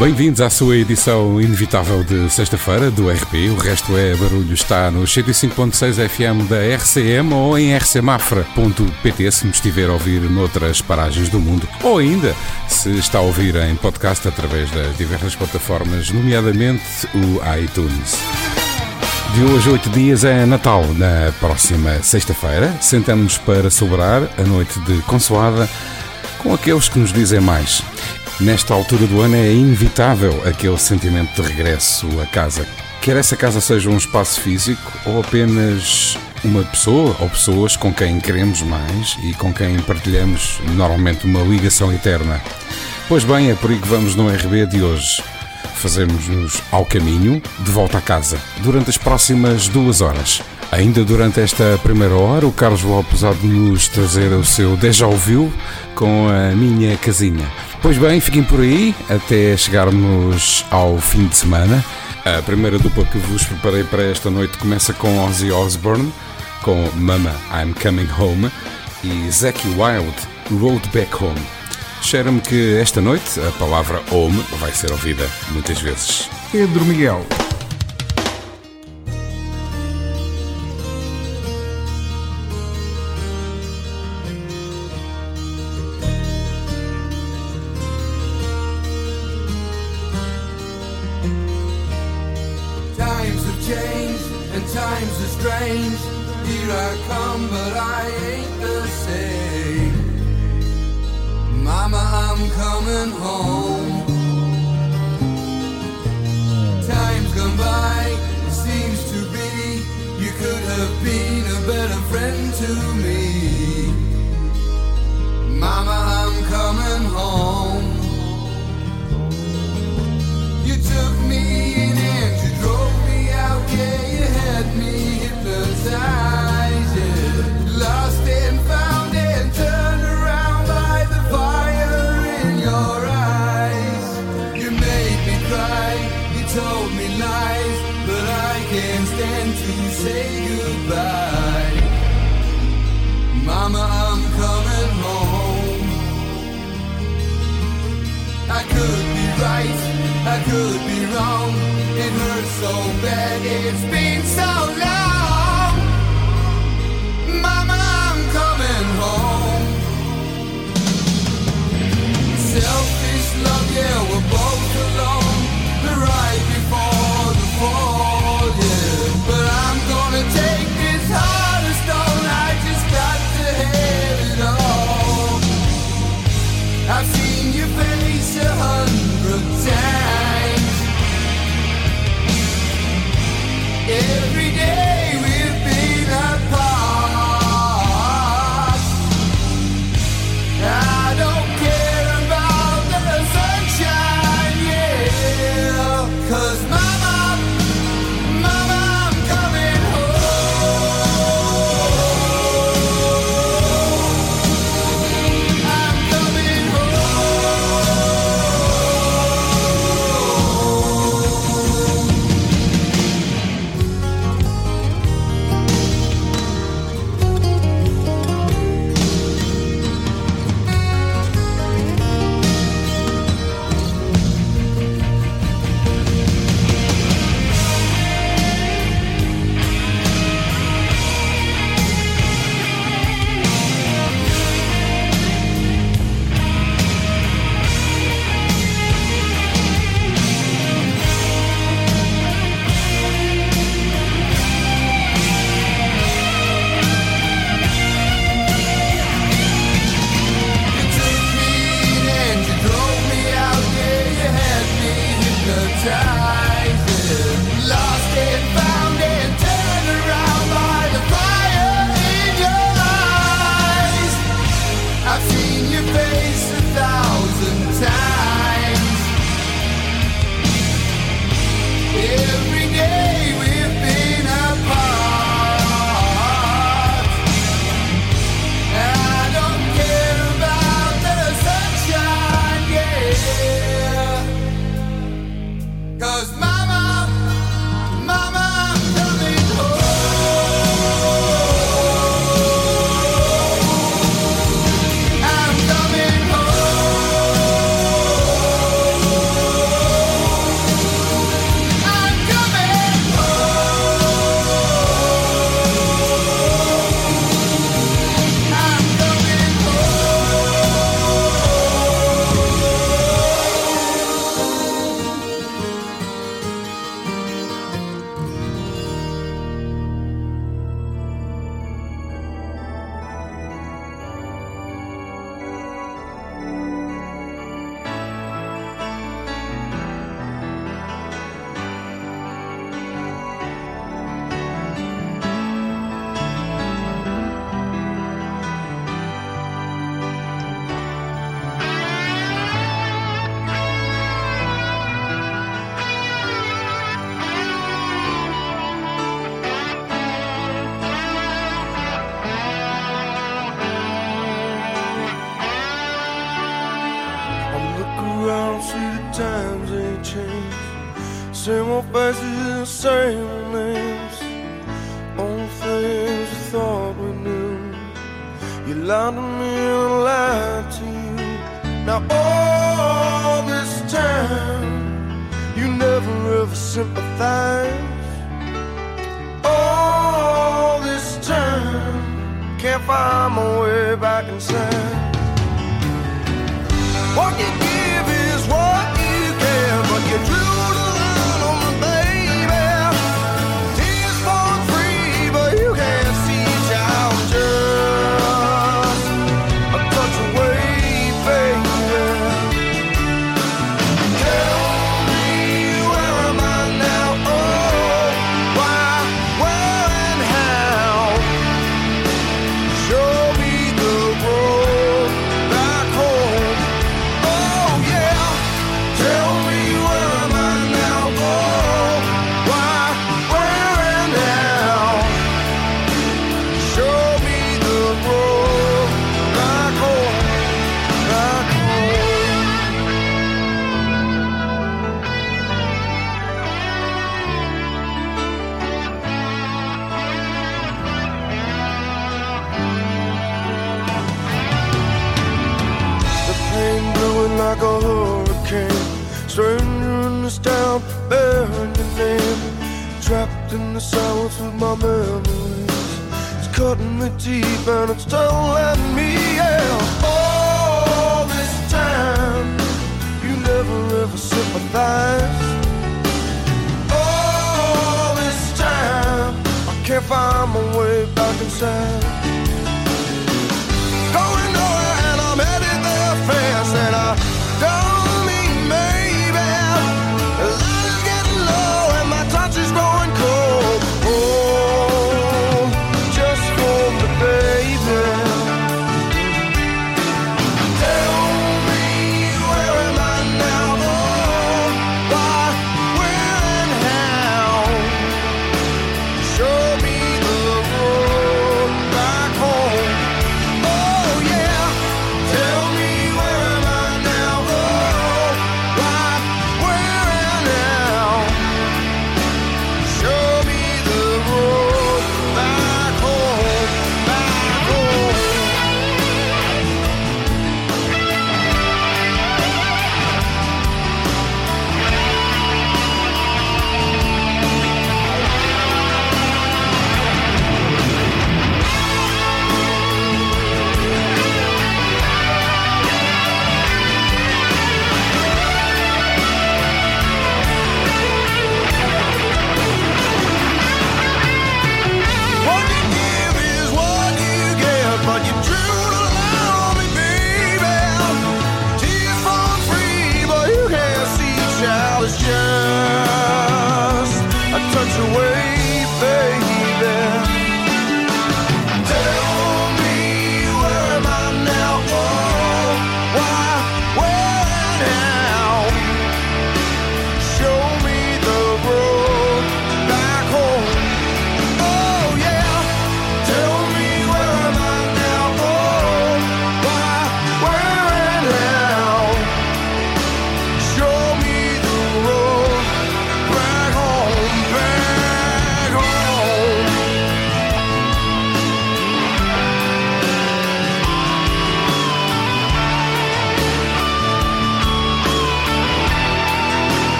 Bem-vindos à sua edição inevitável de sexta-feira do RP. O resto é barulho. Está no 105.6 FM da RCM ou em rcmafra.pt se me estiver a ouvir noutras paragens do mundo. Ou ainda, se está a ouvir em podcast através das diversas plataformas, nomeadamente o iTunes. De hoje a oito dias é Natal. Na próxima sexta-feira, sentamos para celebrar a noite de consoada com aqueles que nos dizem mais. Nesta altura do ano é inevitável aquele sentimento de regresso a casa. Quer essa casa seja um espaço físico ou apenas uma pessoa ou pessoas com quem queremos mais e com quem partilhamos normalmente uma ligação eterna. Pois bem, é por aí que vamos no RB de hoje. Fazemos-nos ao caminho, de volta a casa, durante as próximas duas horas. Ainda durante esta primeira hora, o Carlos Lopes há de nos trazer o seu déjà vu com a minha casinha. Pois bem, fiquem por aí até chegarmos ao fim de semana. A primeira dupla que vos preparei para esta noite começa com Ozzy Osbourne, com Mama I'm Coming Home, e Zacky Wild, Road Back Home. Cheira-me que esta noite a palavra home vai ser ouvida muitas vezes. Pedro Miguel.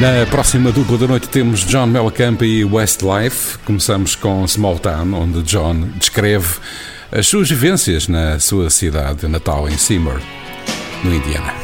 Na próxima dupla da noite temos John Mellencamp e Westlife. Começamos com Small Town, onde John descreve as suas vivências na sua cidade natal em Seymour, no Indiana.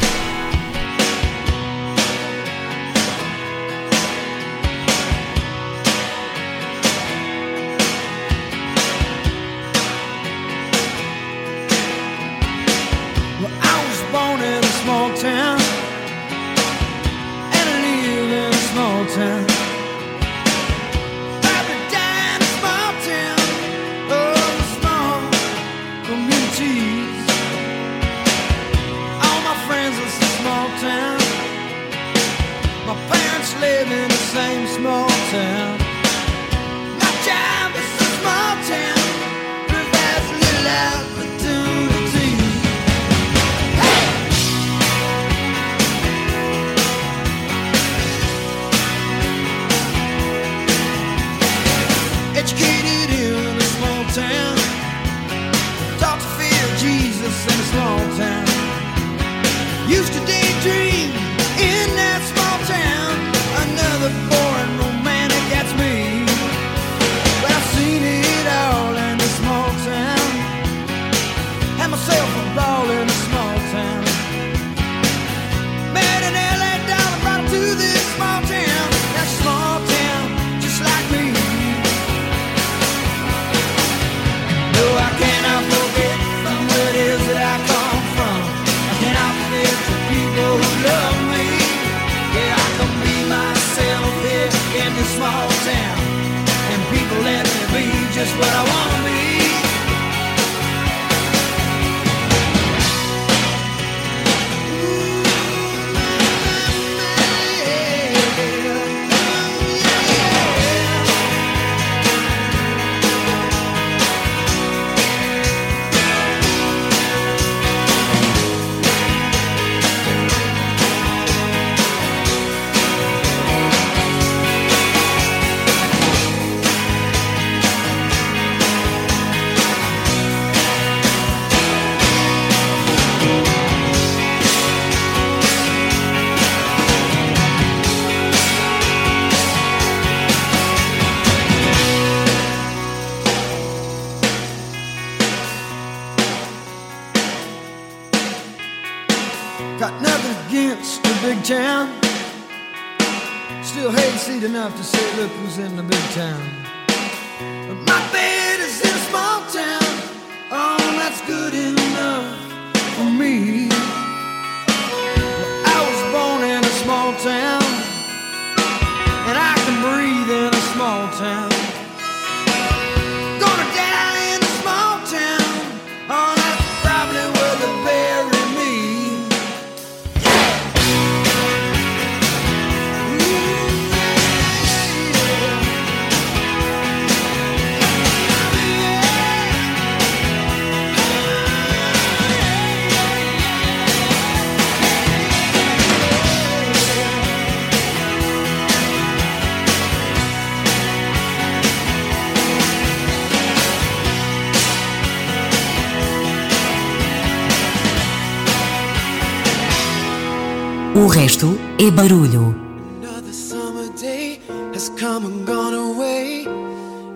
O resto é barulho. Another summer day has come and gone away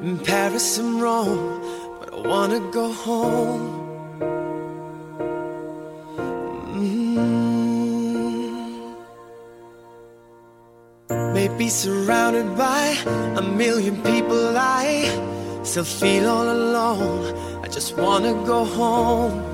in Paris and Rome, but I wanna go home. Mm. Maybe surrounded by a million people, I still feel all alone. I just wanna go home.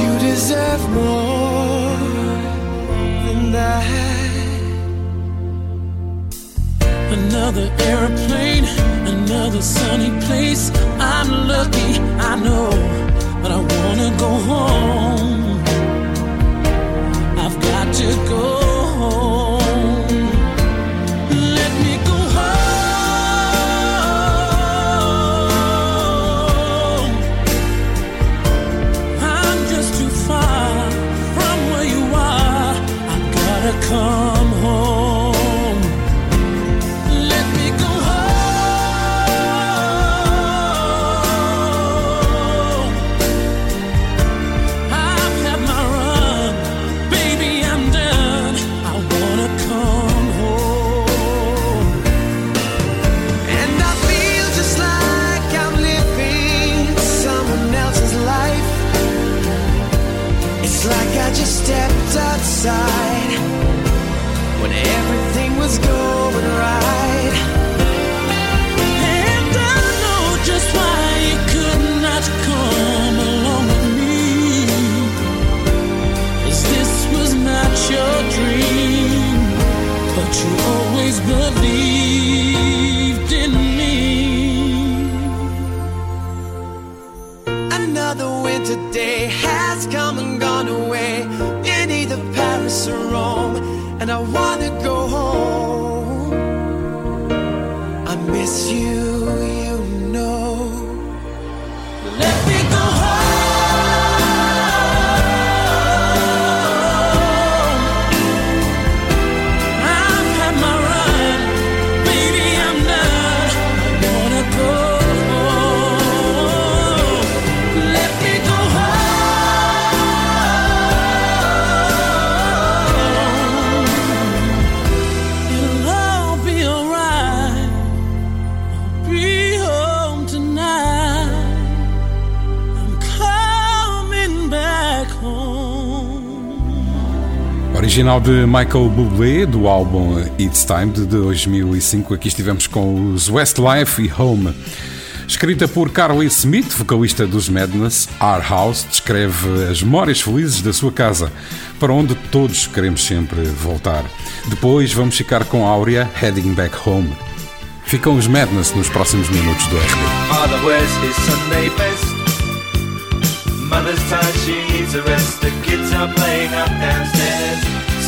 you deserve more than that. Another airplane, another sunny place. I'm lucky, I know, but I wanna go home. I've got to go you always believed in me. Another winter day has come and gone away either Paris or Rome, and I wanna go Original de Michael Bublé, do álbum It's Time de 2005. Aqui estivemos com os Westlife e Home. Escrita por Carly Smith, vocalista dos Madness, Our House descreve as memórias felizes da sua casa, para onde todos queremos sempre voltar. Depois vamos ficar com Áurea, Heading Back Home. Ficam os Madness nos próximos minutos do RB. Mother's tired, she needs a rest. The kids are playing up downstairs.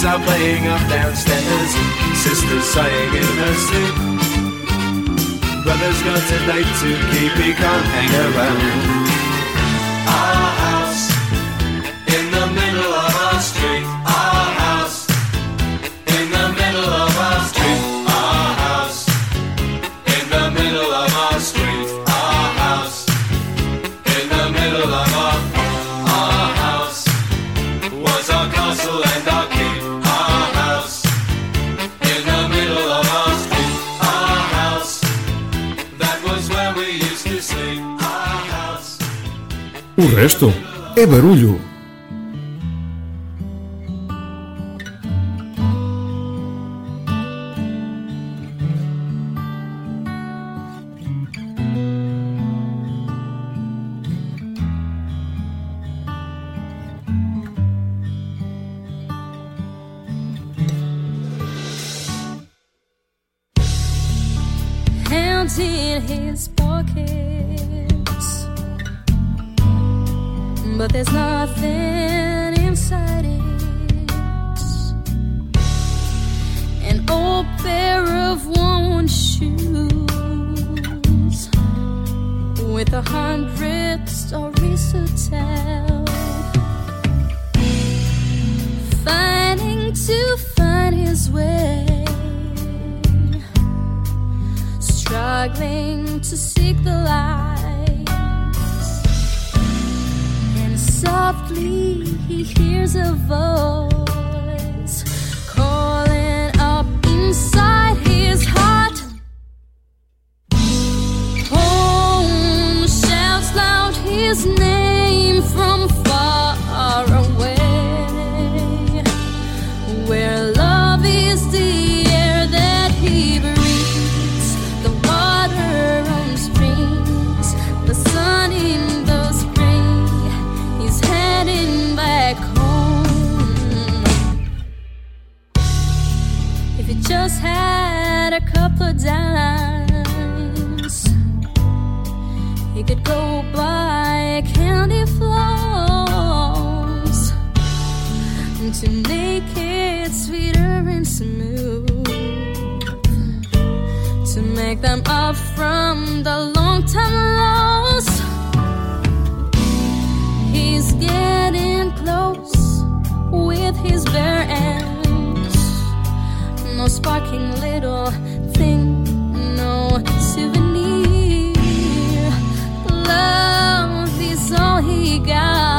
Kids are playing up downstairs. Sister's sighing in her sleep. Brother's got a date to keep, he can't hang around. Resto é barulho. Struggling to seek the light. And softly he hears a voice to make it sweeter and smooth. To make them up from the long time lost. He's getting close with his bare hands. No sparking little thing, no souvenir. Love is all he got.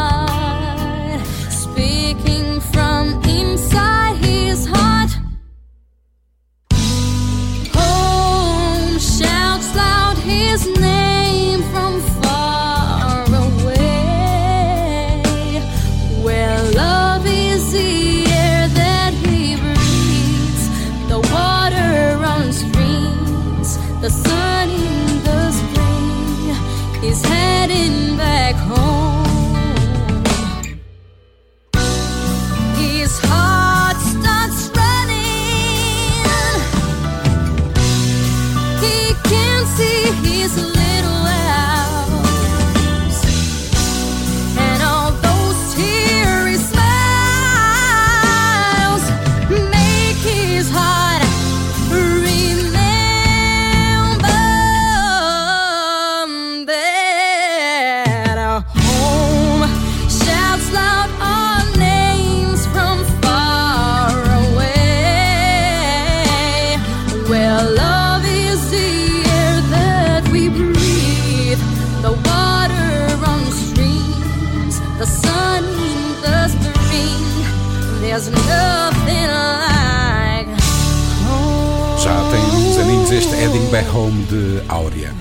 Back Home de Áurea.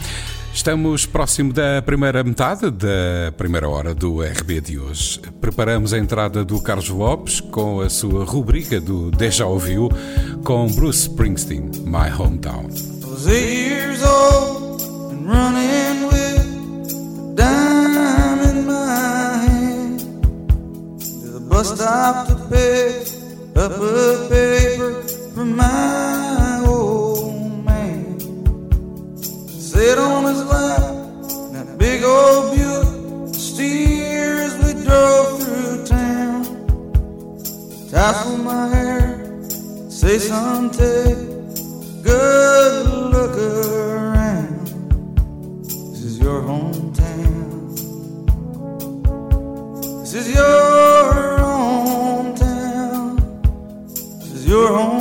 Estamos próximo da primeira metade da primeira hora do RB de hoje. Preparamos a entrada do Carlos Lopes com a sua rubrica do Deja Ouviu com Bruce Springsteen, My Hometown. sit on his lap. That big old Buick steer as we drove through town. Tassel my hair, say something. good look around. This is your hometown. This is your hometown. This is your home.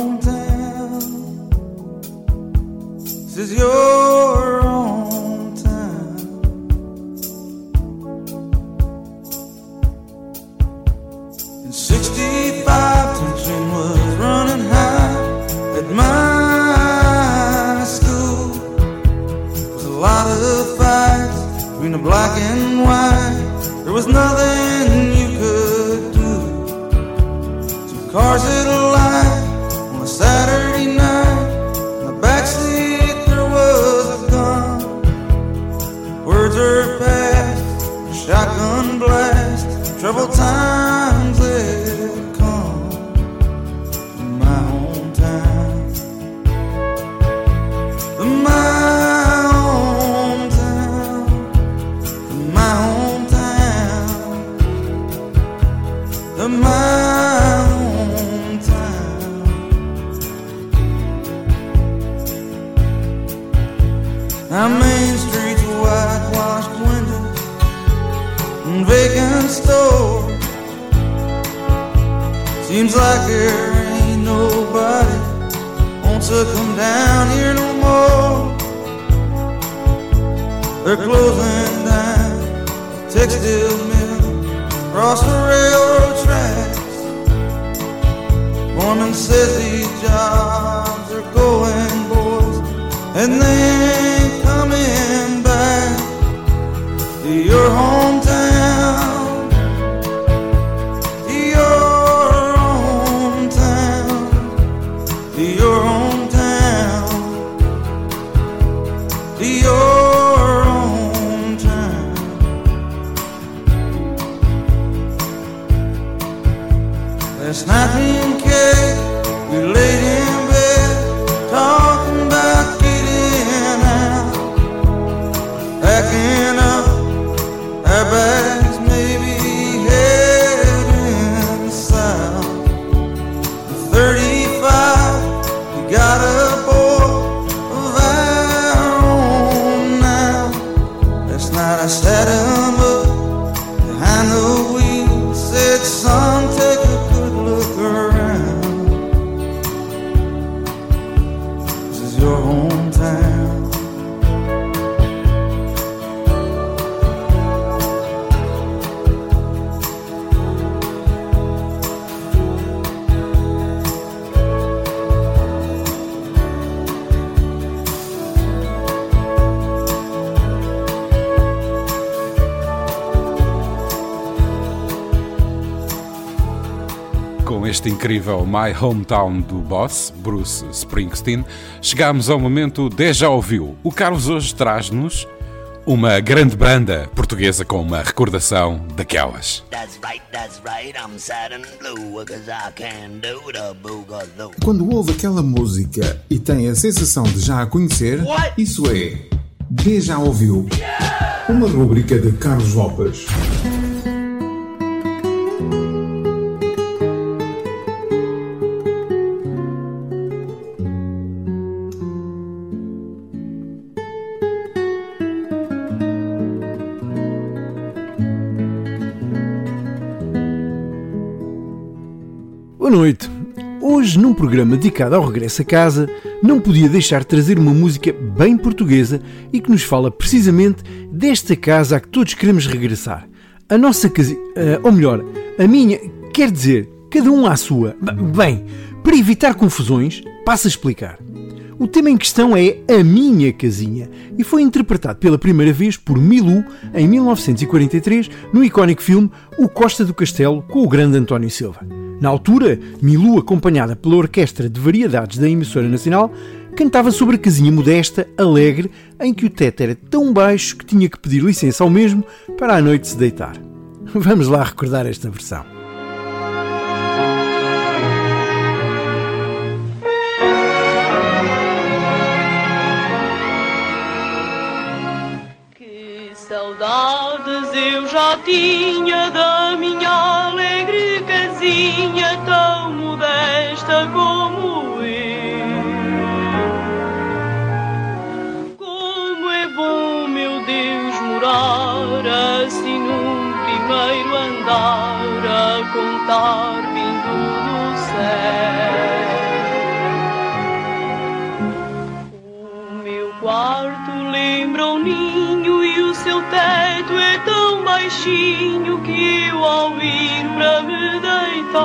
Incrível My Hometown do boss, Bruce Springsteen, chegamos ao momento Deja Ouviu. O Carlos hoje traz-nos uma grande banda portuguesa com uma recordação daquelas. That's right, that's right, I'm sad and blue, cause I can do the boogaloo. Quando ouve aquela música e tem a sensação de já a conhecer, isso é Deja Ouviu. Uma rúbrica de Carlos Lopes. Boa noite. Hoje, num programa dedicado ao regresso a casa, não podia deixar de trazer uma música bem portuguesa e que nos fala precisamente desta casa a que todos queremos regressar. A nossa casa, eh, ou melhor, a minha, quer dizer, cada um à sua. Bem, para evitar confusões, passo a explicar. O tema em questão é A Minha Casinha e foi interpretado pela primeira vez por Milu em 1943 no icónico filme O Costa do Castelo com o grande António Silva. Na altura, Milu, acompanhada pela Orquestra de Variedades da Emissora Nacional, cantava sobre a casinha modesta, alegre, em que o teto era tão baixo que tinha que pedir licença ao mesmo para à noite se deitar. Vamos lá recordar esta versão. Eu já tinha da minha alegre casinha tão modesta como eu. Como é bom, meu Deus, morar assim num primeiro andar a contar vindo do céu. O meu quarto lembra um ninho e o seu teto é tão baixinho que eu ao para me deitar.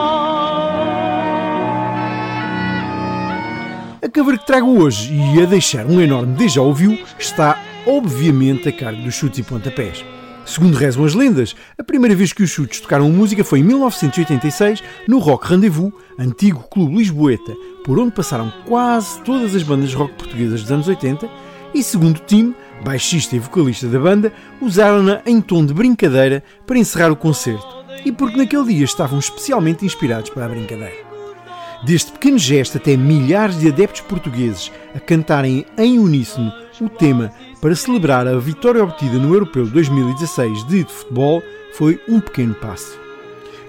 A cover que trago hoje e a deixar um enorme déjà ouviu está obviamente a cargo dos chutes e pontapés. Segundo rezam as lendas, a primeira vez que os chutes tocaram música foi em 1986 no Rock Rendezvous, antigo clube lisboeta, por onde passaram quase todas as bandas rock portuguesas dos anos 80 e segundo o time, baixista e vocalista da banda, usaram-na em tom de brincadeira para encerrar o concerto e porque naquele dia estavam especialmente inspirados para a brincadeira. Deste pequeno gesto até milhares de adeptos portugueses a cantarem em uníssono o tema para celebrar a vitória obtida no Europeu 2016 de futebol foi um pequeno passo.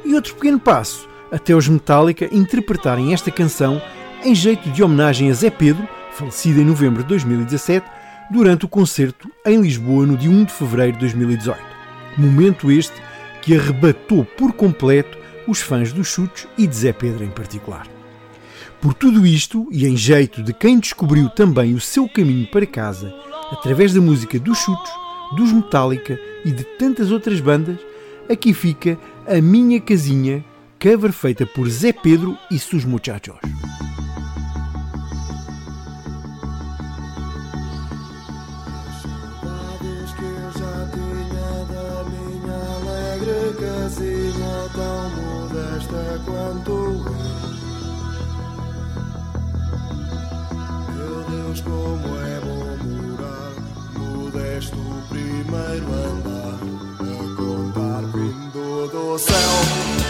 E outro pequeno passo, até os Metallica interpretarem esta canção em jeito de homenagem a Zé Pedro, falecido em novembro de 2017, durante o concerto em Lisboa no dia 1 de fevereiro de 2018. Momento este que arrebatou por completo os fãs dos chutes e de Zé Pedro em particular. Por tudo isto, e em jeito de quem descobriu também o seu caminho para casa através da música dos Chutos, dos Metallica e de tantas outras bandas, aqui fica a minha casinha, cover feita por Zé Pedro e seus muchachos. Tão modesta quanto eu. Meu Deus, como é bom morar modesto primeiro andar a contar vindo do céu.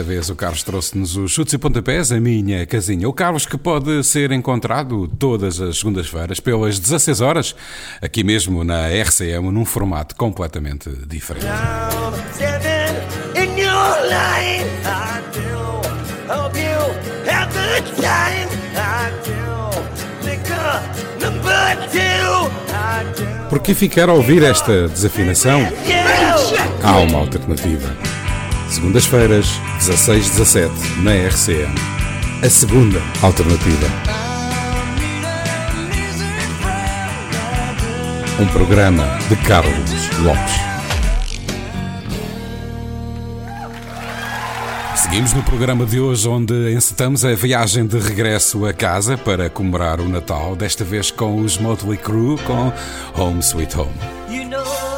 Desta vez o Carlos trouxe-nos os chutes e pontapés, a minha casinha. O Carlos que pode ser encontrado todas as segundas-feiras pelas 16 horas, aqui mesmo na RCM, num formato completamente diferente. Por que ficar a ouvir esta desafinação? Há uma alternativa. Segundas-feiras, 1617 na RCM. A segunda alternativa. Um programa de Carlos Lopes. Seguimos no programa de hoje, onde encetamos a viagem de regresso a casa para comemorar o Natal, desta vez com os Motley Crew com Home Sweet Home. You know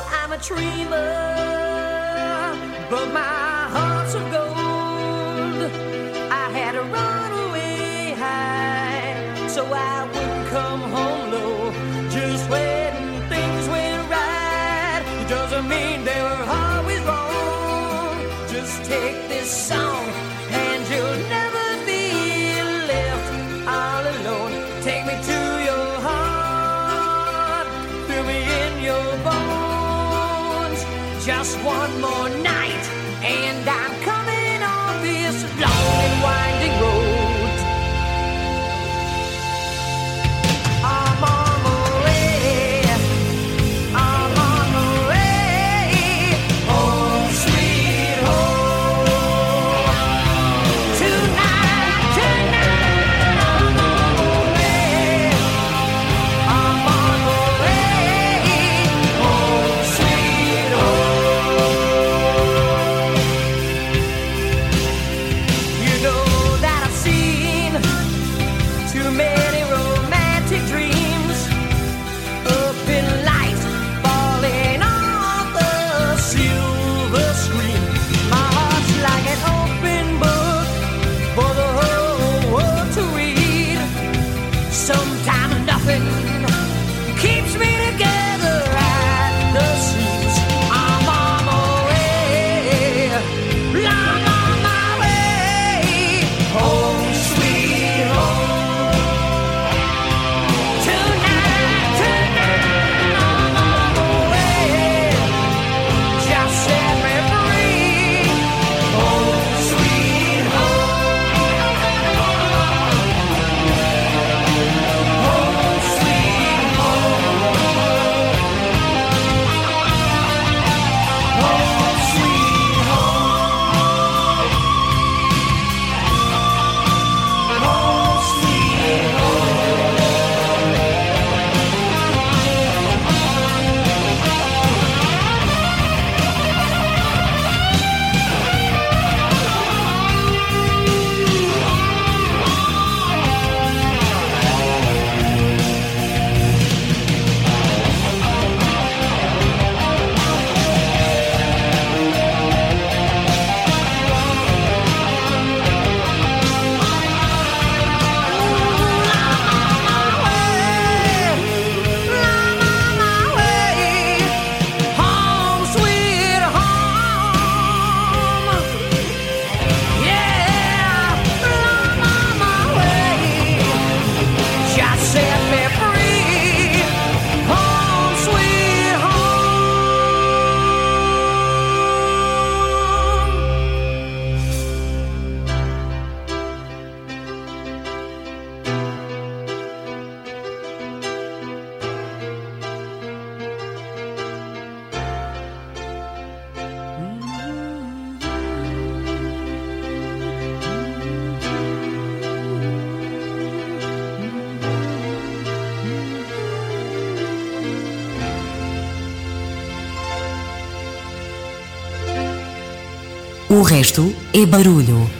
resto é barulho.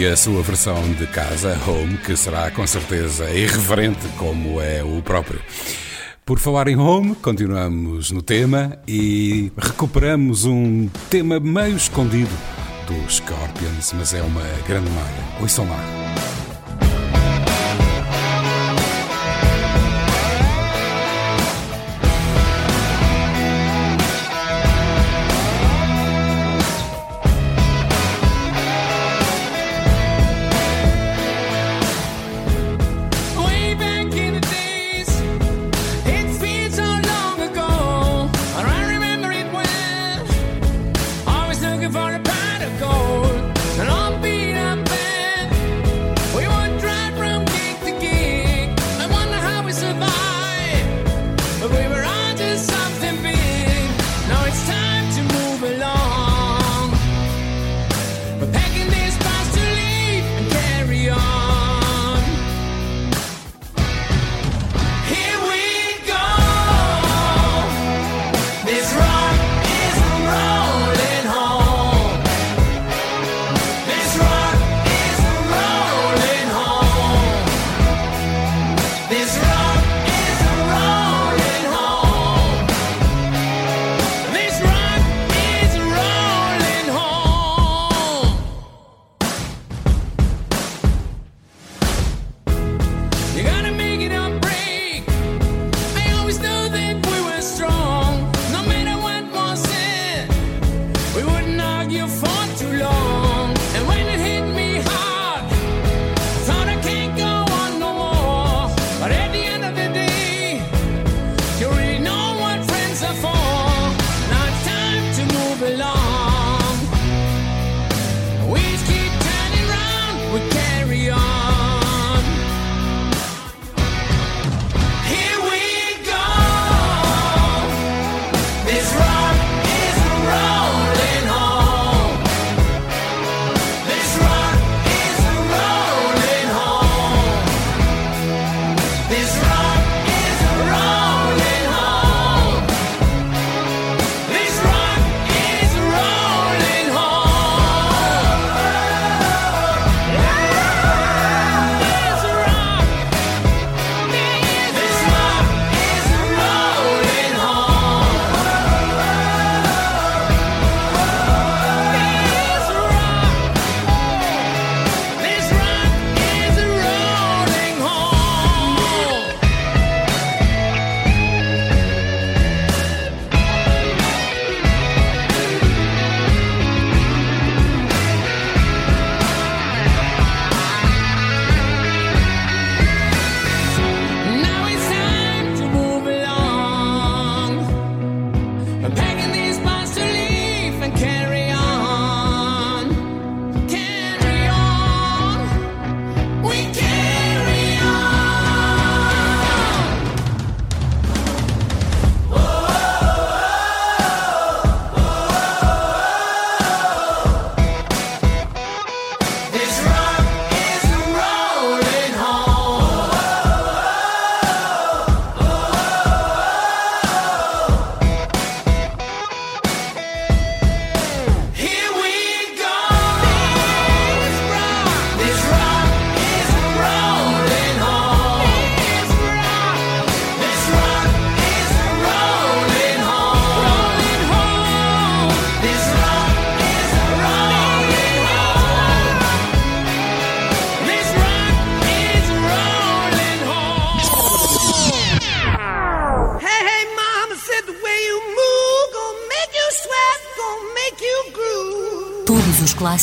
e a sua versão de casa, Home, que será com certeza irreverente como é o próprio. Por falar em home, continuamos no tema e recuperamos um tema meio escondido dos Scorpions, mas é uma grande malha. Oi, lá.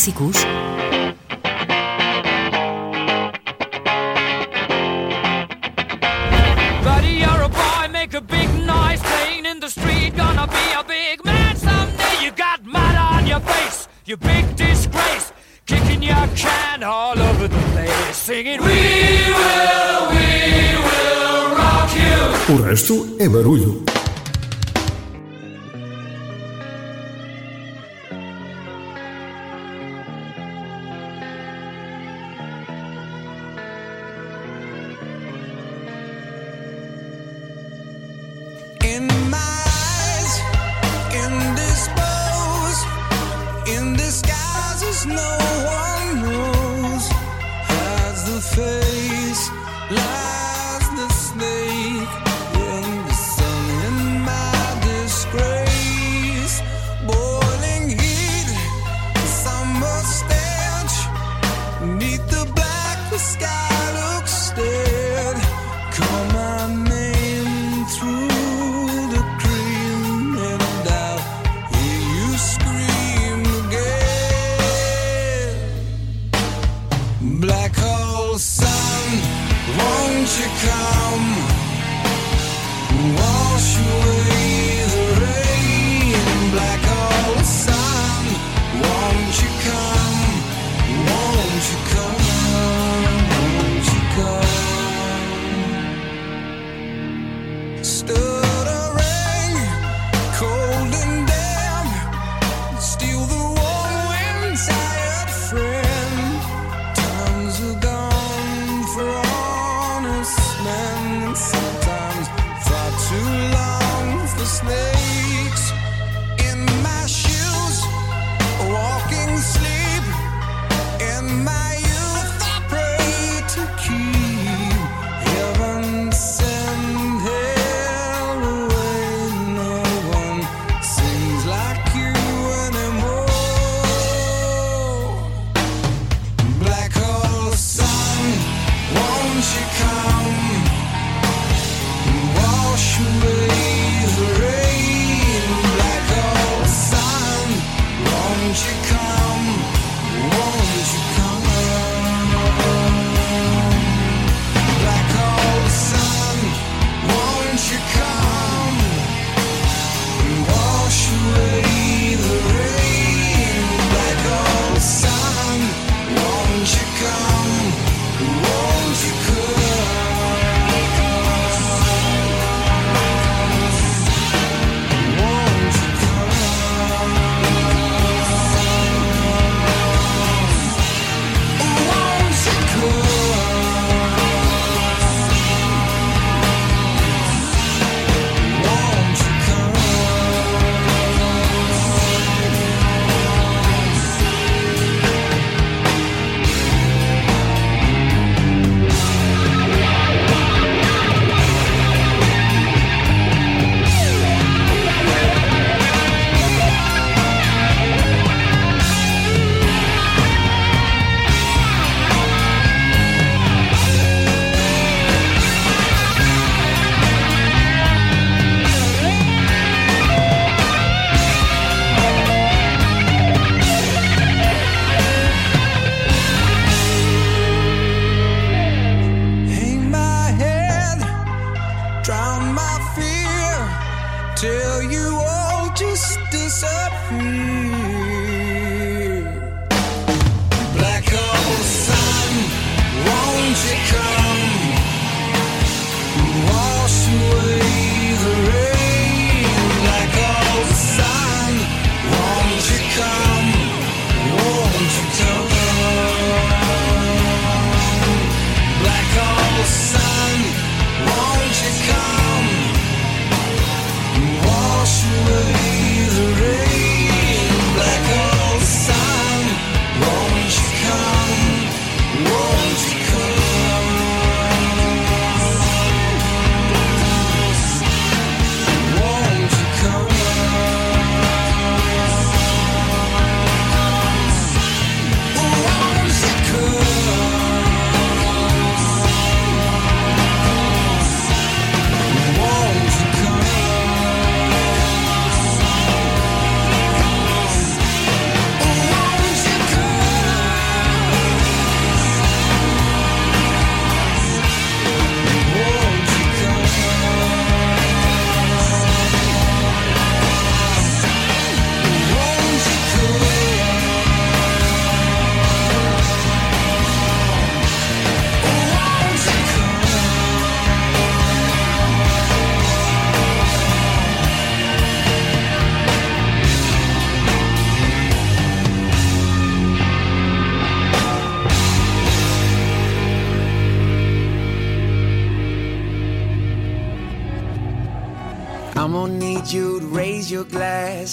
Classic Rouge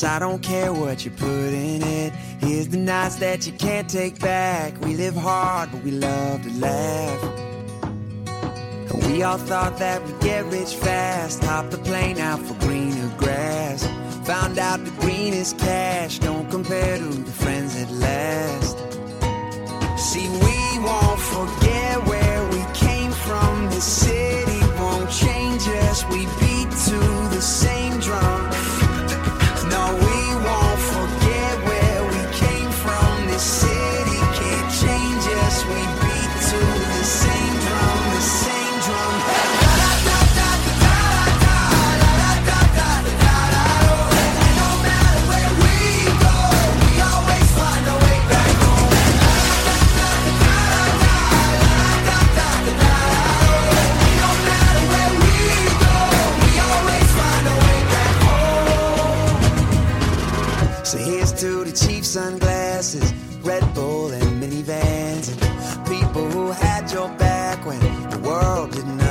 I don't care what you put in it. Here's the nights that you can't take back. We live hard, but we love to laugh. And we all thought that we'd get rich fast. Hop the plane out for greener grass. Found out the green is cash. Don't compare to the friends that last. See, we won't forget where we came from, this city. world didn't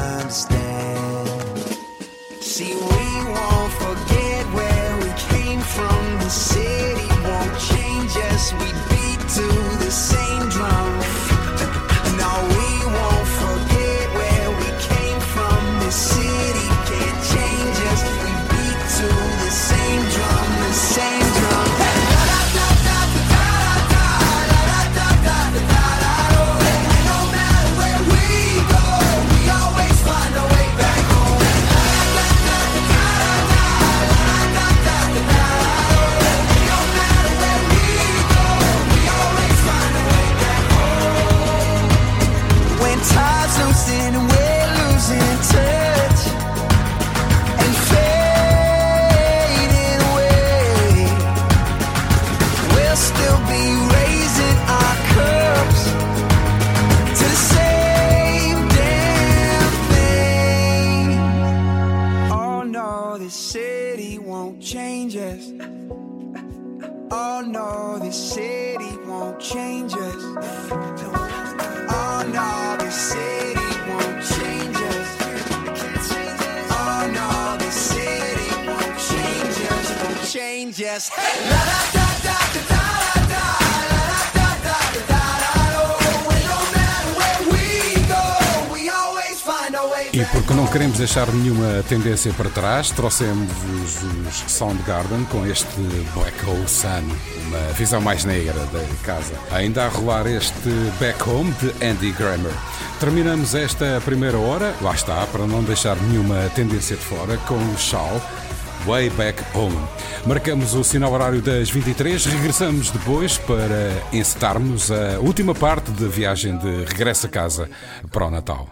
E porque não queremos deixar nenhuma tendência para trás, trouxemos os Soundgarden com este Black Hole Sun, uma visão mais negra da casa. Ainda a rolar este Back Home de Andy Grammer. Terminamos esta primeira hora, lá está, para não deixar nenhuma tendência de fora, com o Shaw Way Back Home. Marcamos o sinal horário das 23, regressamos depois para encetarmos a última parte da viagem de regresso a casa para o Natal.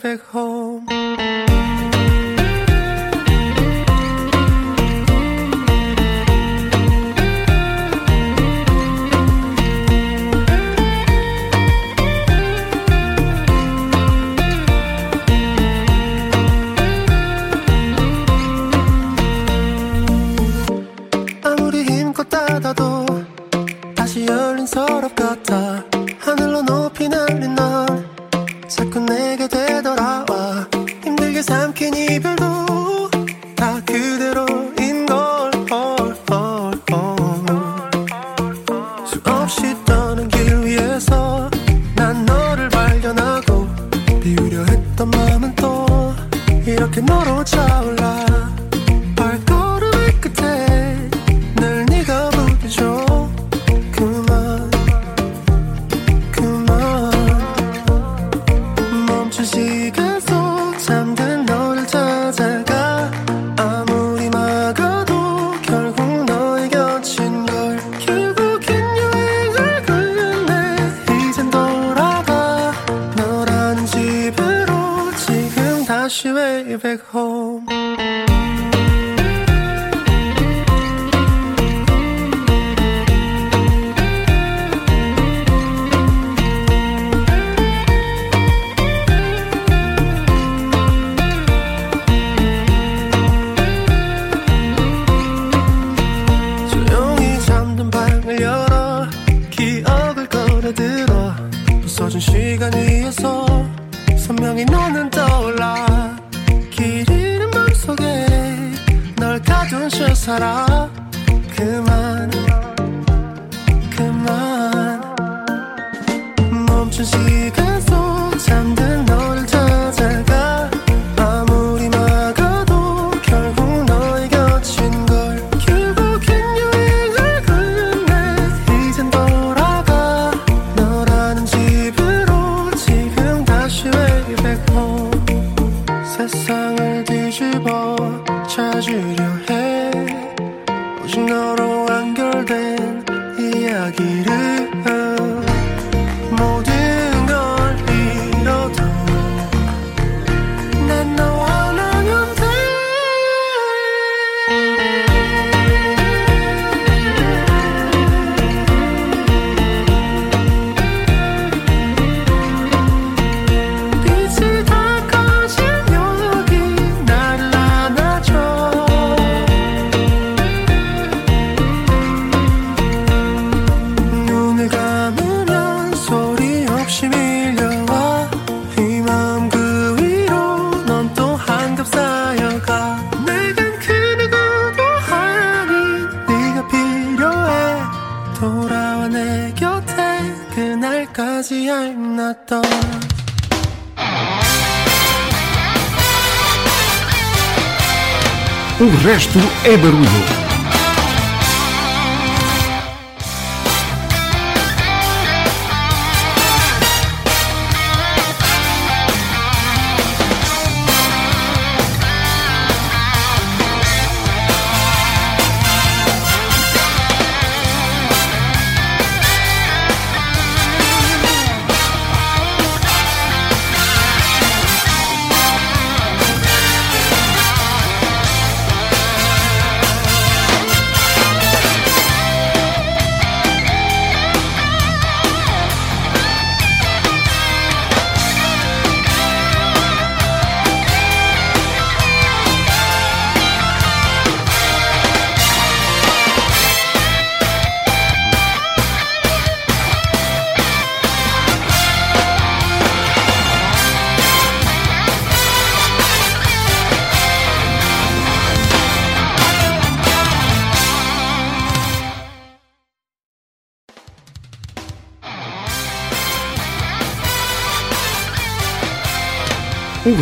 back home. Эберузин.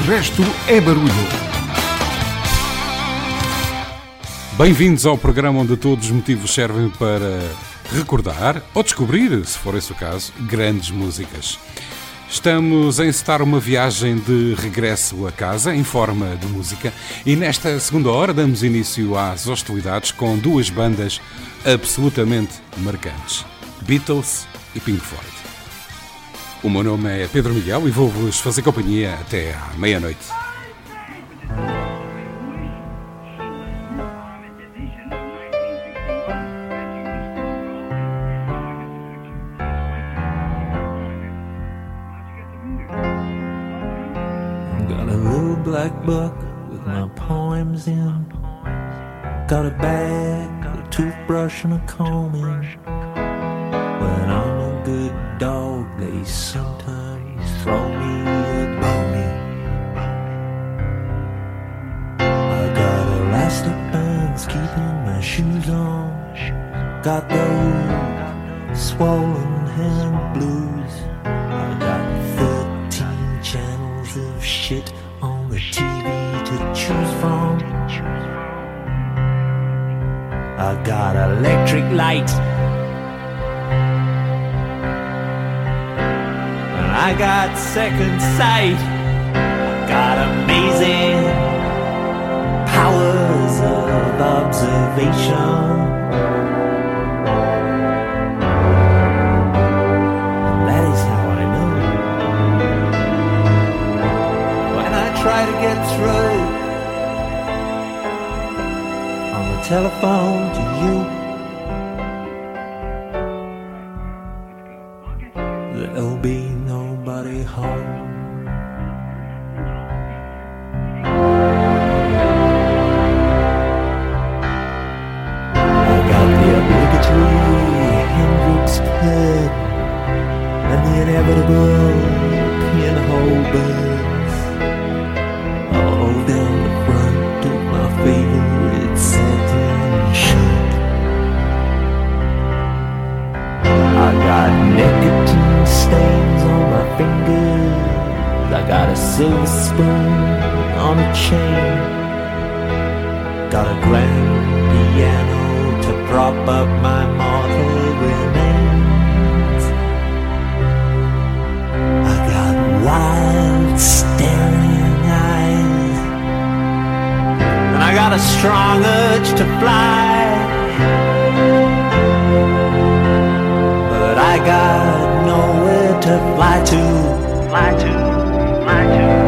resto é barulho. Bem-vindos ao programa onde todos os motivos servem para recordar ou descobrir, se for esse o caso, grandes músicas. Estamos a encetar uma viagem de regresso a casa em forma de música e nesta segunda hora damos início às hostilidades com duas bandas absolutamente marcantes: Beatles e Pink Floyd. O meu nome é Pedro Miguel e vou-vos fazer companhia até à meia-noite. black book with my poems in. Got a bag, a toothbrush, and a comb in. second sight. I've got amazing powers of observation. That is how I know. When I try to get through on the telephone. grand piano to prop up my mortal remains. I got wild staring eyes, and I got a strong urge to fly. But I got nowhere to fly to, fly to, fly to.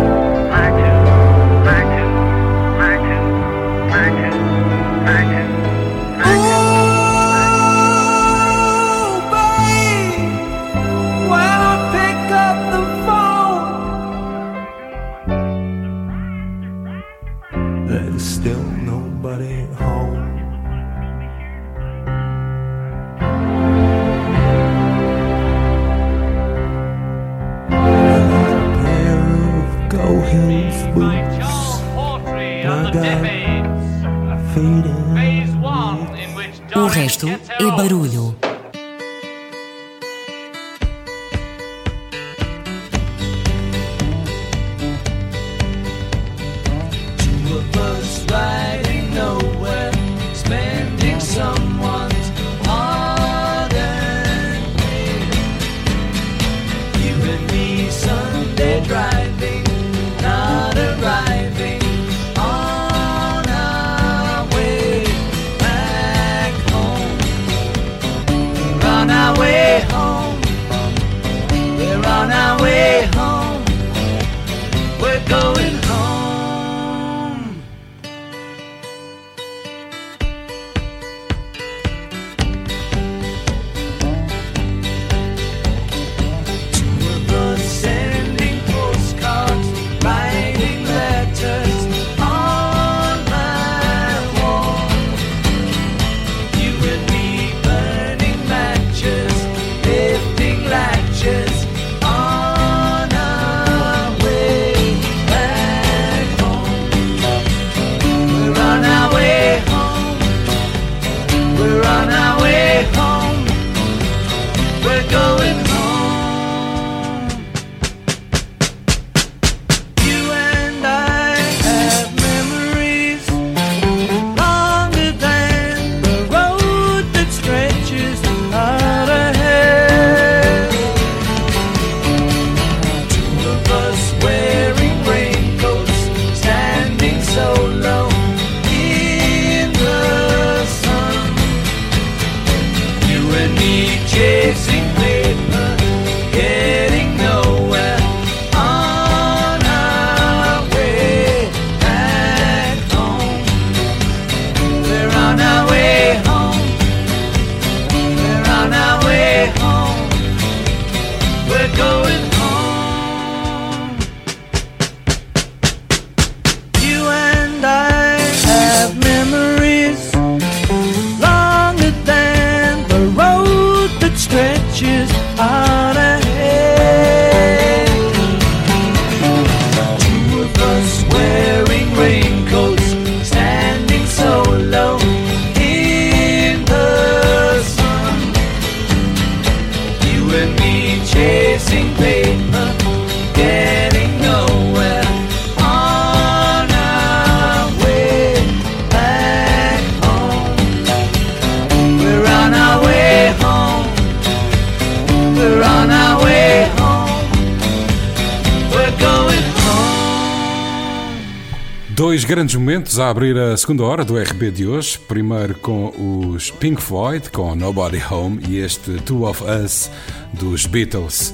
Dois grandes momentos a abrir a segunda hora do RB de hoje. Primeiro com os Pink Floyd, com Nobody Home e este Two of Us dos Beatles.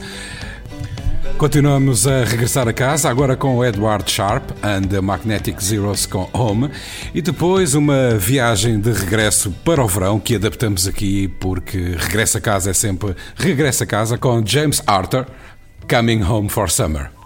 Continuamos a regressar a casa, agora com o Edward Sharp and the Magnetic Zeros com Home e depois uma viagem de regresso para o verão que adaptamos aqui porque regressa a casa é sempre regressa a casa com James Arthur Coming Home for Summer.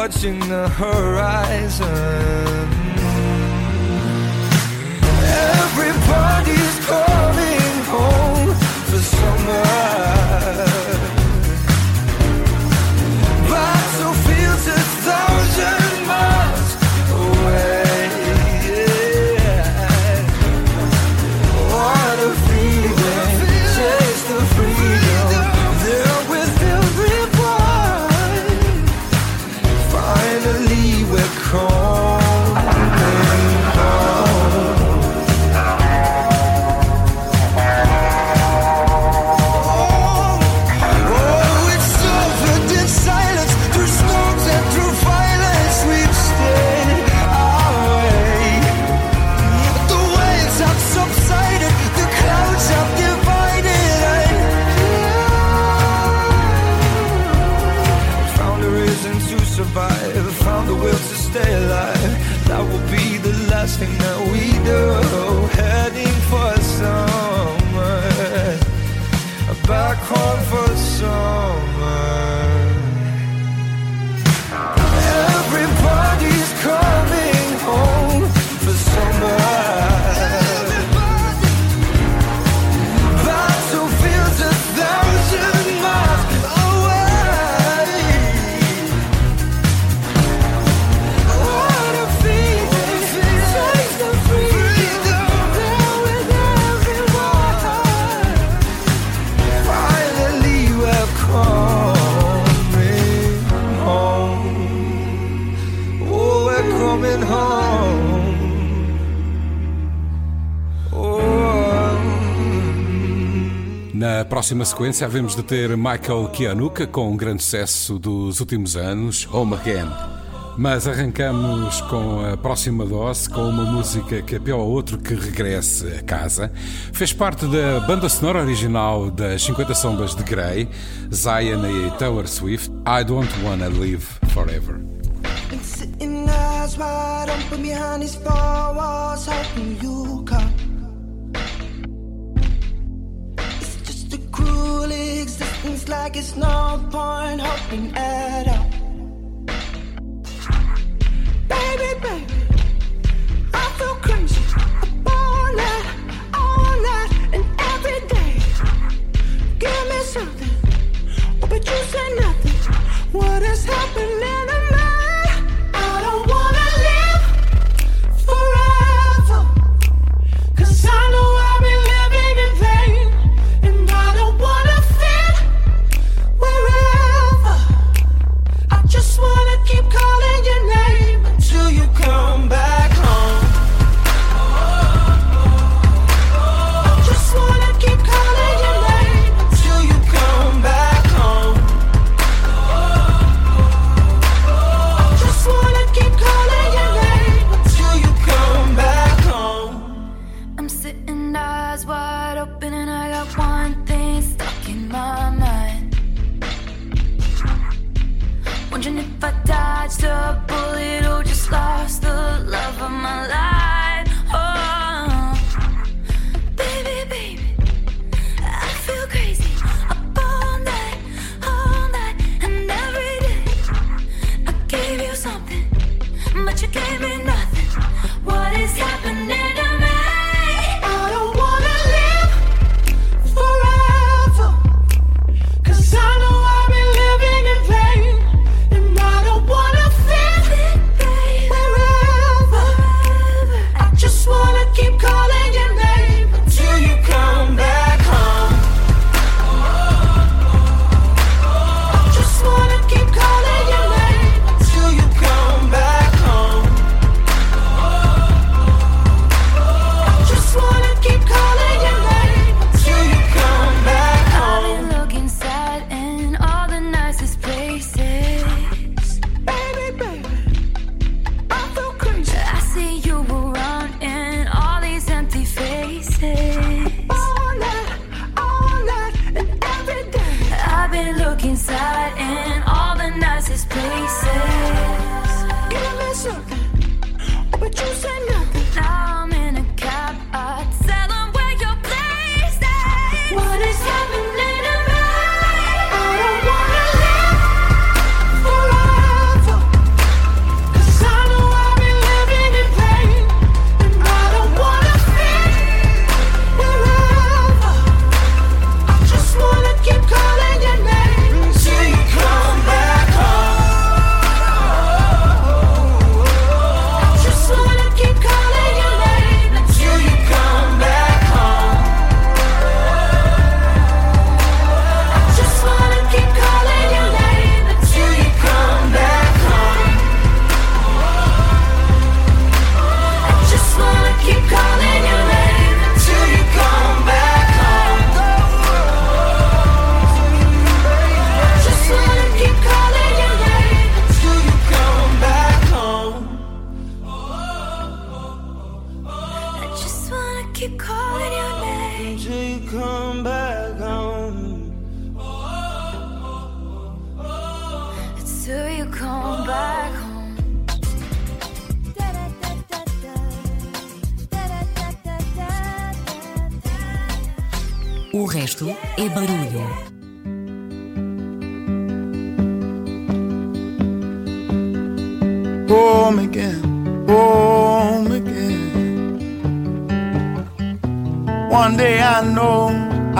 watching the horizon. Everybody. próxima sequência havemos de ter Michael Kianuka com um grande sucesso dos últimos anos, Home Again. Mas arrancamos com a próxima dose com uma música que é apela a outro que regresse a casa. Fez parte da banda sonora original das 50 Sombras de Grey, Zion e Taylor Swift, I Don't Wanna Live Forever. Been. like it's no point hoping at all.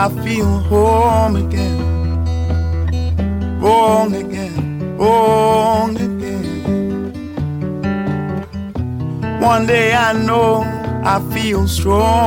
I feel home again. home again, wrong again. One day I know I feel strong.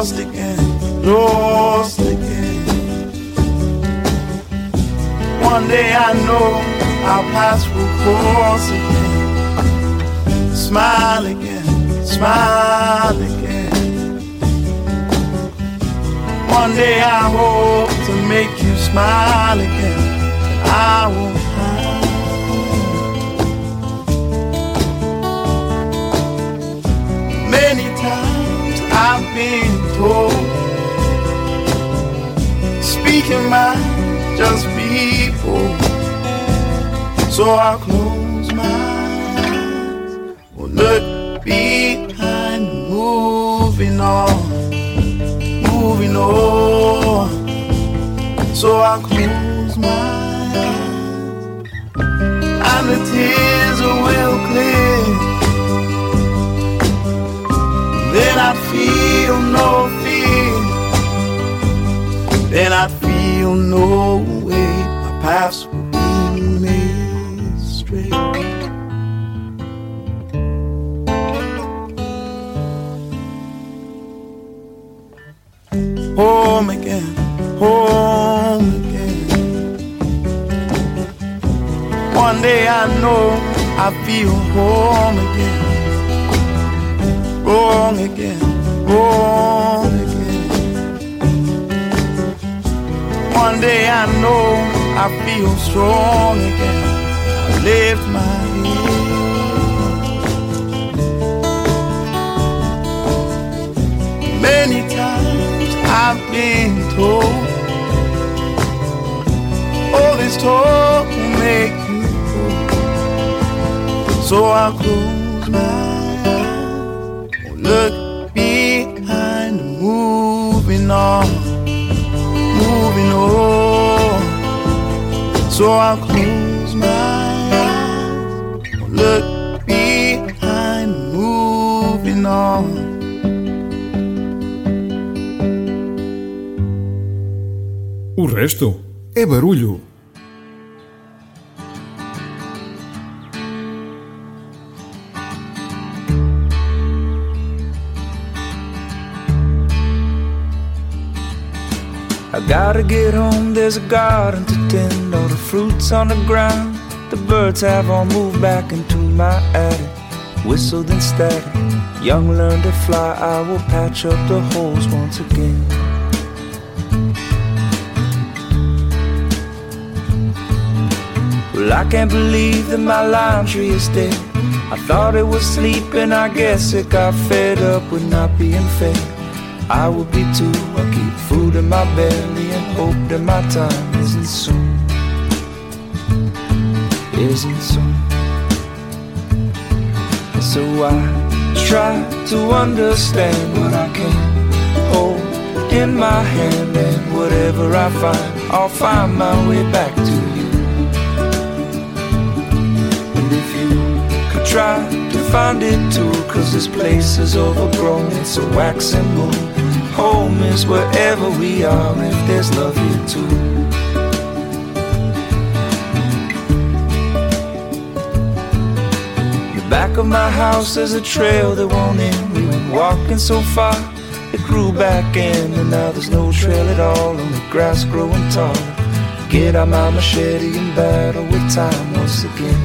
lost again, lost again. One day I know our paths will cross again. Smile again, smile again. One day I hope to make you smile again. I will. Many times I've been Speak speaking my just people. So I close my eyes, and look behind, moving on, moving on. So I close my eyes, and the tears will clear then I feel no fear. Then I feel no way. My paths will be made straight. Home again, home again. One day I know I feel home again wrong again, wrong again. One day I know I feel strong again. I lift my head. Many times I've been told all this talk will make you cold. So I close. Look behind, moving on, moving on. So I'll close my eyes, look behind, moving on. O resto é barulho. There's a garden to tend, all the fruits on the ground. The birds have all moved back into my attic. Whistled then static. Young learn to fly, I will patch up the holes once again. Well, I can't believe that my lime tree is dead. I thought it was sleeping, I guess it got fed up with not being fed. I will be too. I keep food in my belly and hope that my time isn't soon. Isn't soon. So I try to understand what I can hold in my hand, and whatever I find, I'll find my way back to you. And if you could try to find it too, cause this place is overgrown, it's a waxing moon. Home is wherever we are if there's love here too. The back of my house is a trail that won't end. We went walking so far, it grew back in, and now there's no trail at all, only grass growing tall. Get out my machete and battle with time once again.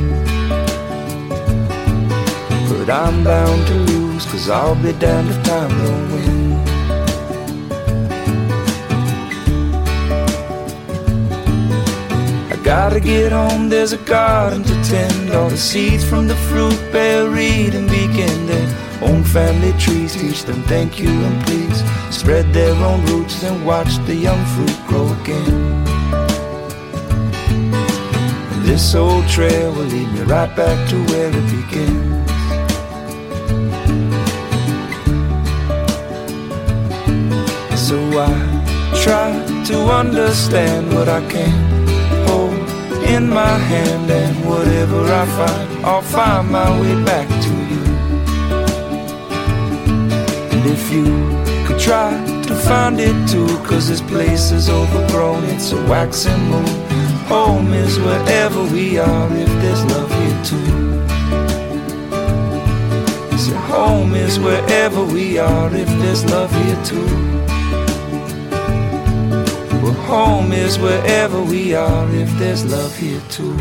But I'm bound to lose, cause I'll be damned if time don't win. Gotta get home, there's a garden to tend. All the seeds from the fruit bear, read and begin their own family trees. Teach them thank you and please. Spread their own roots and watch the young fruit grow again. This old trail will lead me right back to where it begins. So I try to understand what I can in my hand, and whatever I find, I'll find my way back to you. And if you could try to find it too, cause this place is overgrown, it's a waxing moon. Home is wherever we are if there's love here too. So home is wherever we are if there's love here too. Home is wherever we are if there's love here too.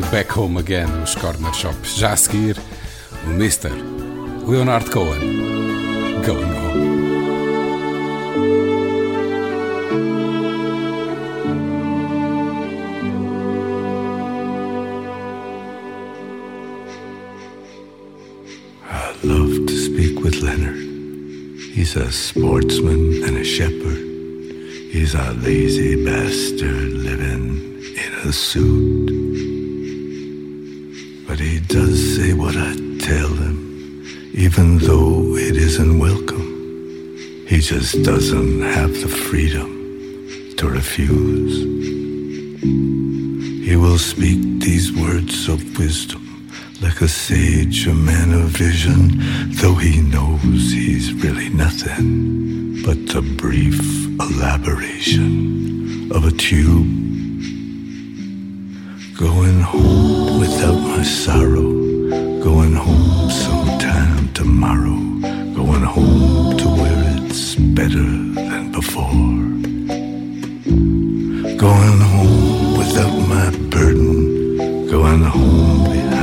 de Back Home Again, os Corner Shop. Já a seguir, o Mr. Leonard Cohen, Going Home. love to speak with Leonard. He's a sportsman and a shepherd. He's a lazy bastard living in a suit does say what I tell him, even though it isn't welcome. He just doesn't have the freedom to refuse. He will speak these words of wisdom like a sage, a man of vision, though he knows he's really nothing but a brief elaboration of a tube Going home without my sorrow, going home sometime tomorrow, going home to where it's better than before. Going home without my burden, going home behind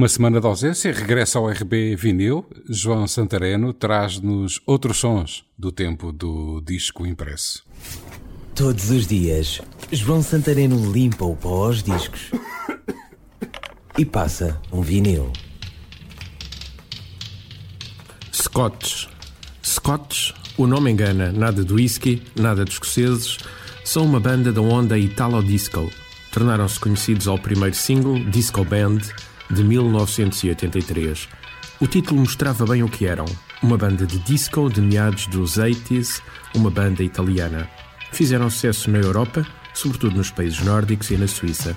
uma semana de ausência, regressa ao RB Vinil. João Santareno traz-nos outros sons do tempo do disco impresso. Todos os dias, João Santareno limpa o pó aos discos e passa um vinil. Scotch. Scotch, o nome engana, nada de whisky, nada de escoceses, são uma banda da onda Italo Disco. Tornaram-se conhecidos ao primeiro single, Disco Band, de 1983. O título mostrava bem o que eram: uma banda de disco de meados dos 80s, uma banda italiana. Fizeram sucesso na Europa, sobretudo nos países nórdicos e na Suíça.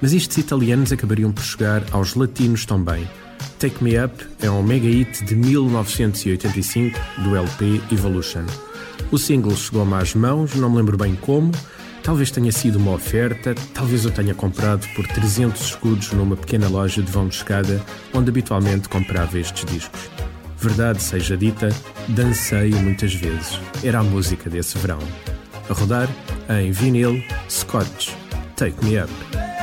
Mas estes italianos acabariam por chegar aos latinos também. Take Me Up é um mega hit de 1985 do LP Evolution. O single chegou-me às mãos, não me lembro bem como, talvez tenha sido uma oferta, talvez eu tenha comprado por 300 escudos numa pequena loja de vão de escada onde habitualmente comprava estes discos. Verdade seja dita, dancei-o muitas vezes. Era a música desse verão. A rodar em vinil, Scotch, Take Me Up.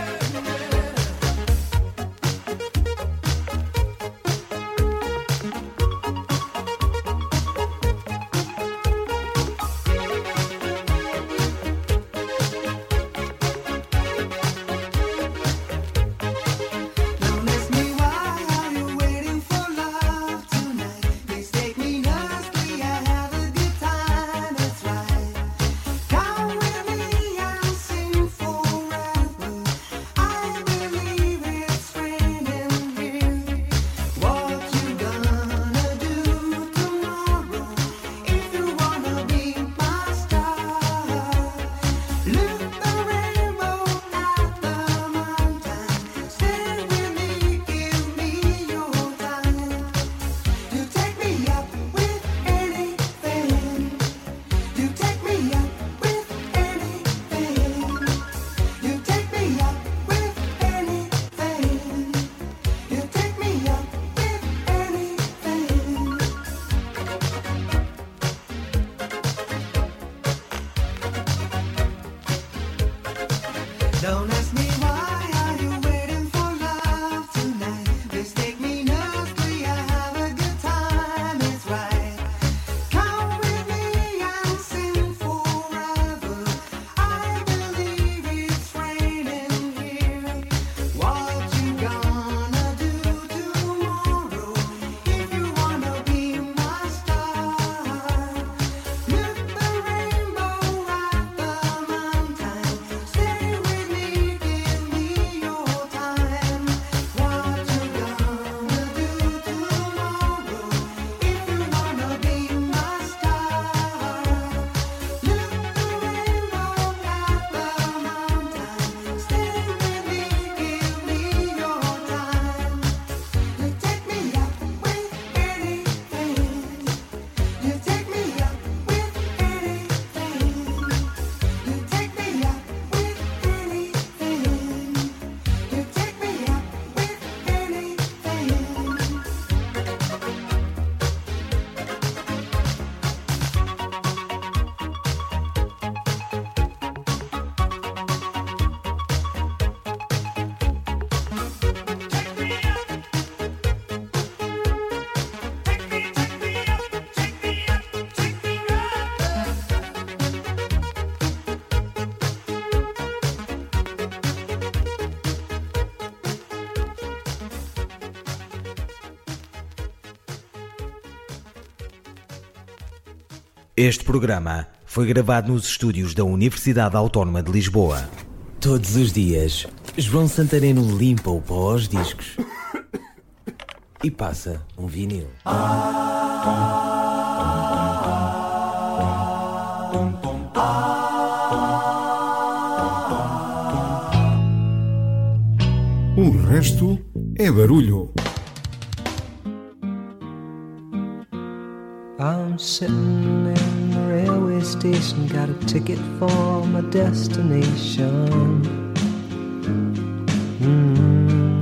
Este programa foi gravado nos estúdios da Universidade Autónoma de Lisboa. Todos os dias, João Santareno limpa o pó aos discos e passa um vinil. O resto é barulho. I'm sitting station, got a ticket for my destination. Mm.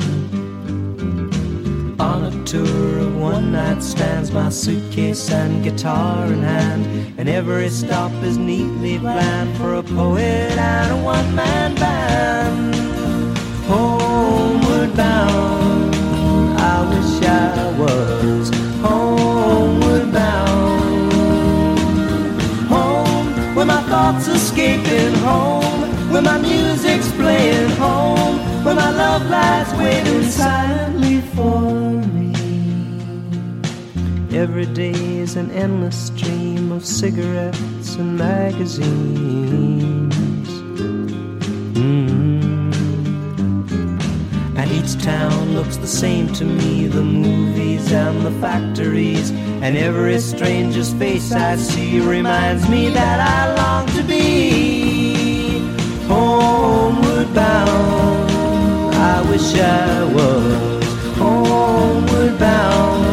On a tour of one night stands, my suitcase and guitar in hand, and every stop is neatly planned for a poet and a one man band. Homeward bound, thoughts escaping home, where my music's playing home, where my love lies waiting silently for me. Every day is an endless stream of cigarettes and magazines. Mm. And each town looks the same to me the movies and the factories. And every stranger's face I see reminds me that I long wish I was homeward bound.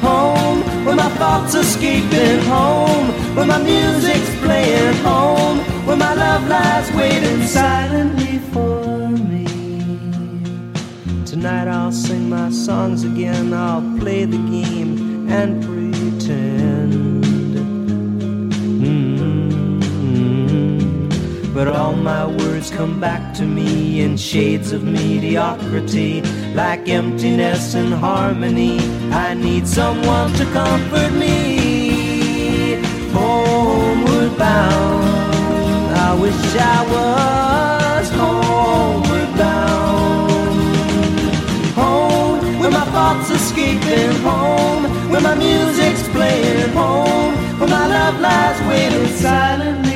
Home, where my thoughts escaping home, where my music's playing home, where my love lies waiting silently for me. Tonight I'll sing my songs again, I'll play the game and But all my words come back to me in shades of mediocrity, like emptiness and harmony. I need someone to comfort me. Homeward bound, I wish I was homeward bound. Home, where my thoughts escaping home, where my music's playing home, where my love lies waiting silently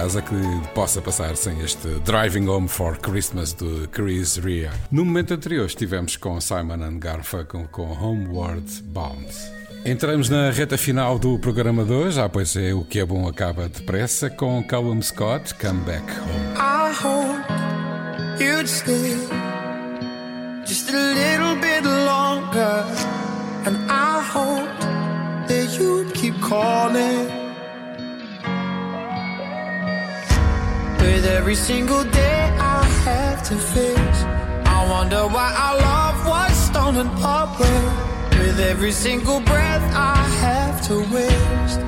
casa que possa passar sem este Driving Home for Christmas de Chris Rea. No momento anterior estivemos com Simon and Garfunkel com Homeward Bound. Entramos na reta final do programa de hoje, ah, pois é, o que é bom acaba depressa, com Callum Scott, Come Back Home. Every single day I have to face. I wonder why our love was stolen away. with every single breath I have to waste.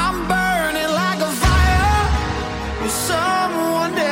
I'm burning like a fire with someone. That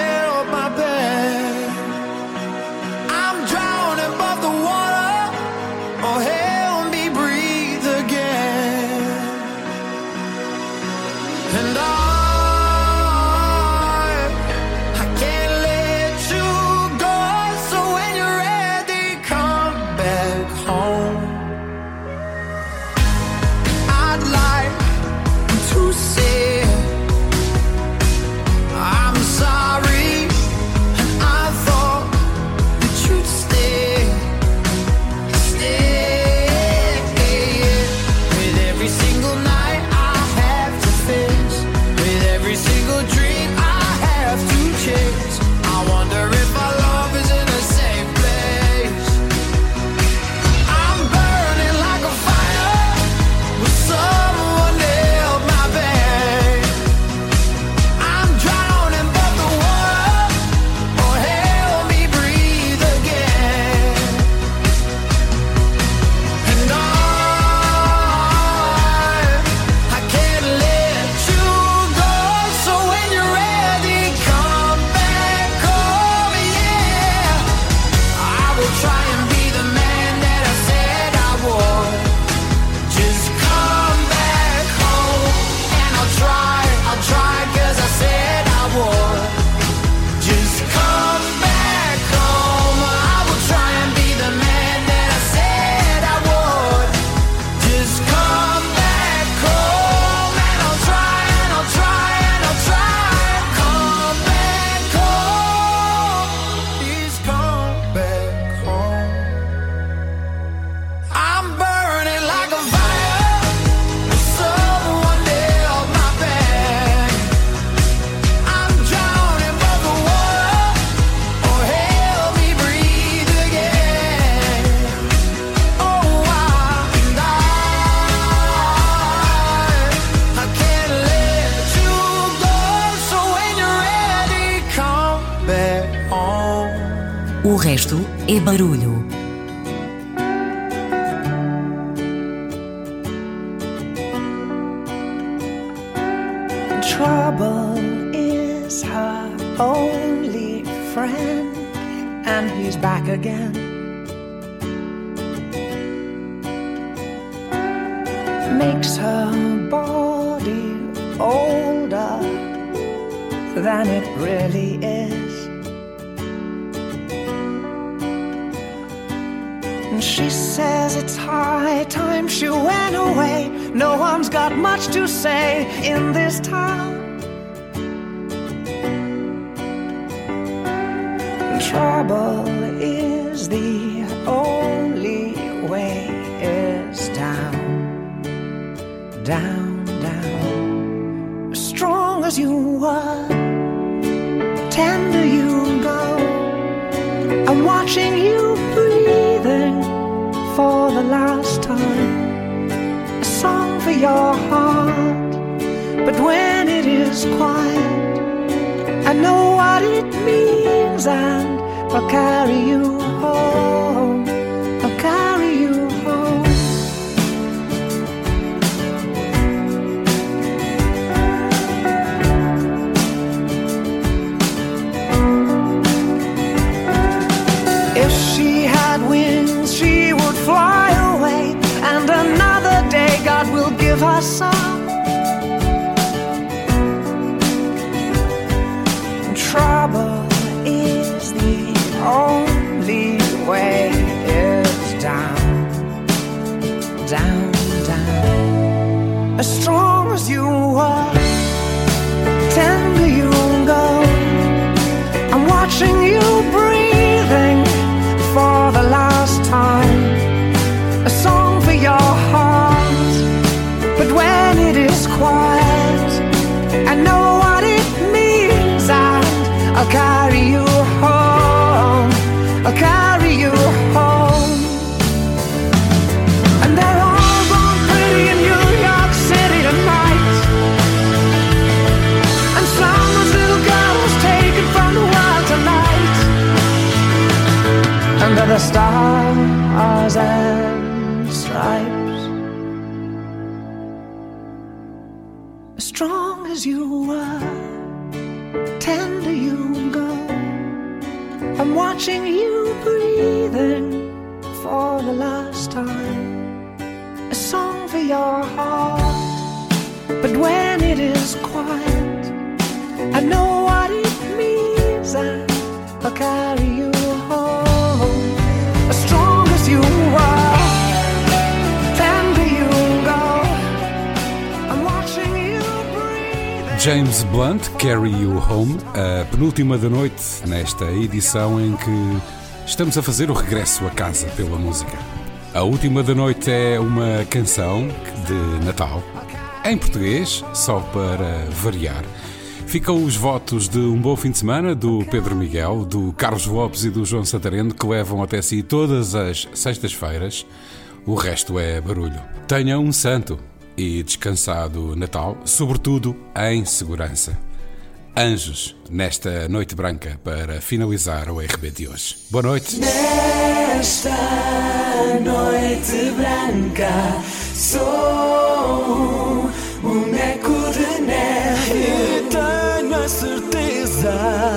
No one's got much to say in this town. Trouble is the only way is down, down, down. Strong as you were, tender you go. I'm watching you breathing for the last your heart. But when it is quiet, I know what it means and I'll carry you home. I saw. James Blunt, Carry You Home, a penúltima da noite nesta edição em que estamos a fazer o regresso a casa pela música. A última da noite é uma canção de Natal, em português, só para variar. Ficam os votos de um bom fim de semana do Pedro Miguel, do Carlos Lopes e do João Santareno, que levam até si todas as sextas-feiras. O resto é barulho. Tenham um santo e descansado Natal, sobretudo em segurança. Anjos, nesta noite branca, para finalizar o RB de hoje. Boa noite. Nesta noite branca sou um boneco de neve e tenho a certeza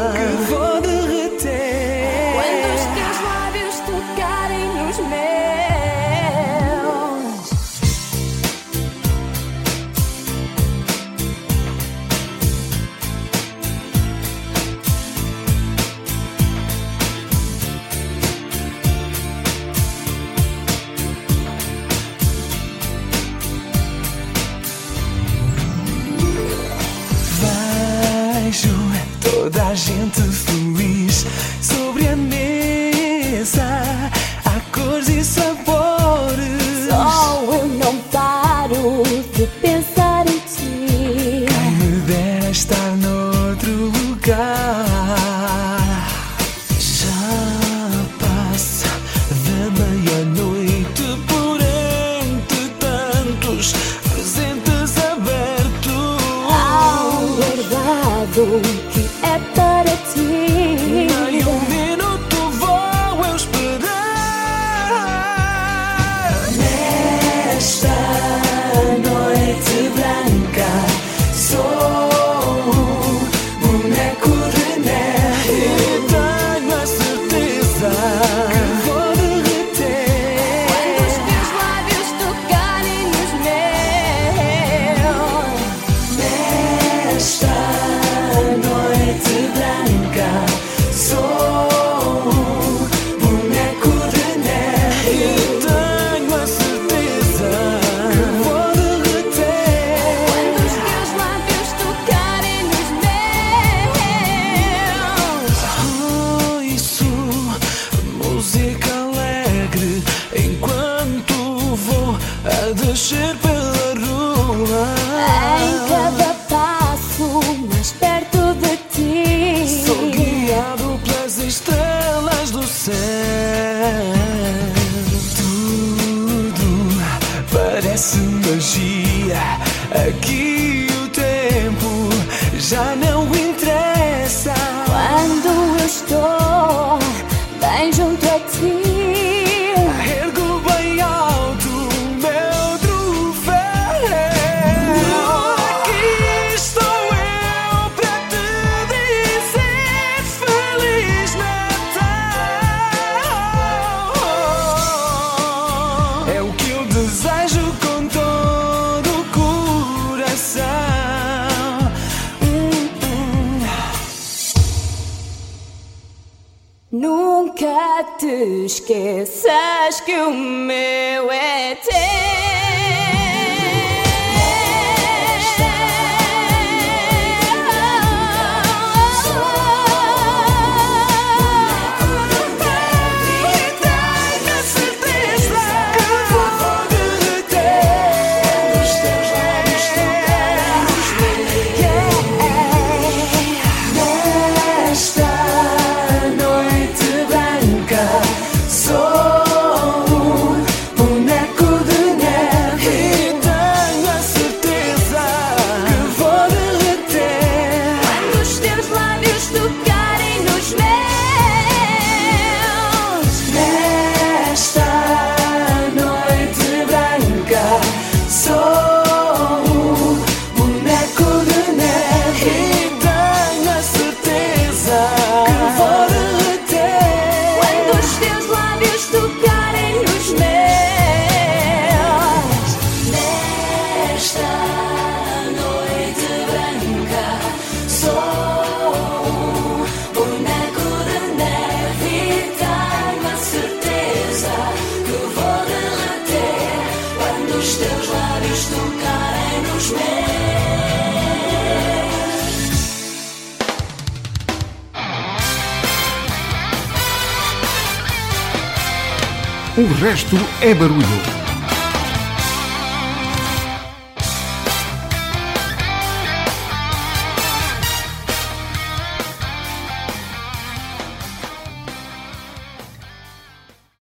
a gente feliz sobre a mesa. Há cores e sabores. Só eu não paro de pensar em ti. Quem me dera estar noutro lugar. Já passa da meia-noite por entre tantos presentes abertos. Um guardado que at 30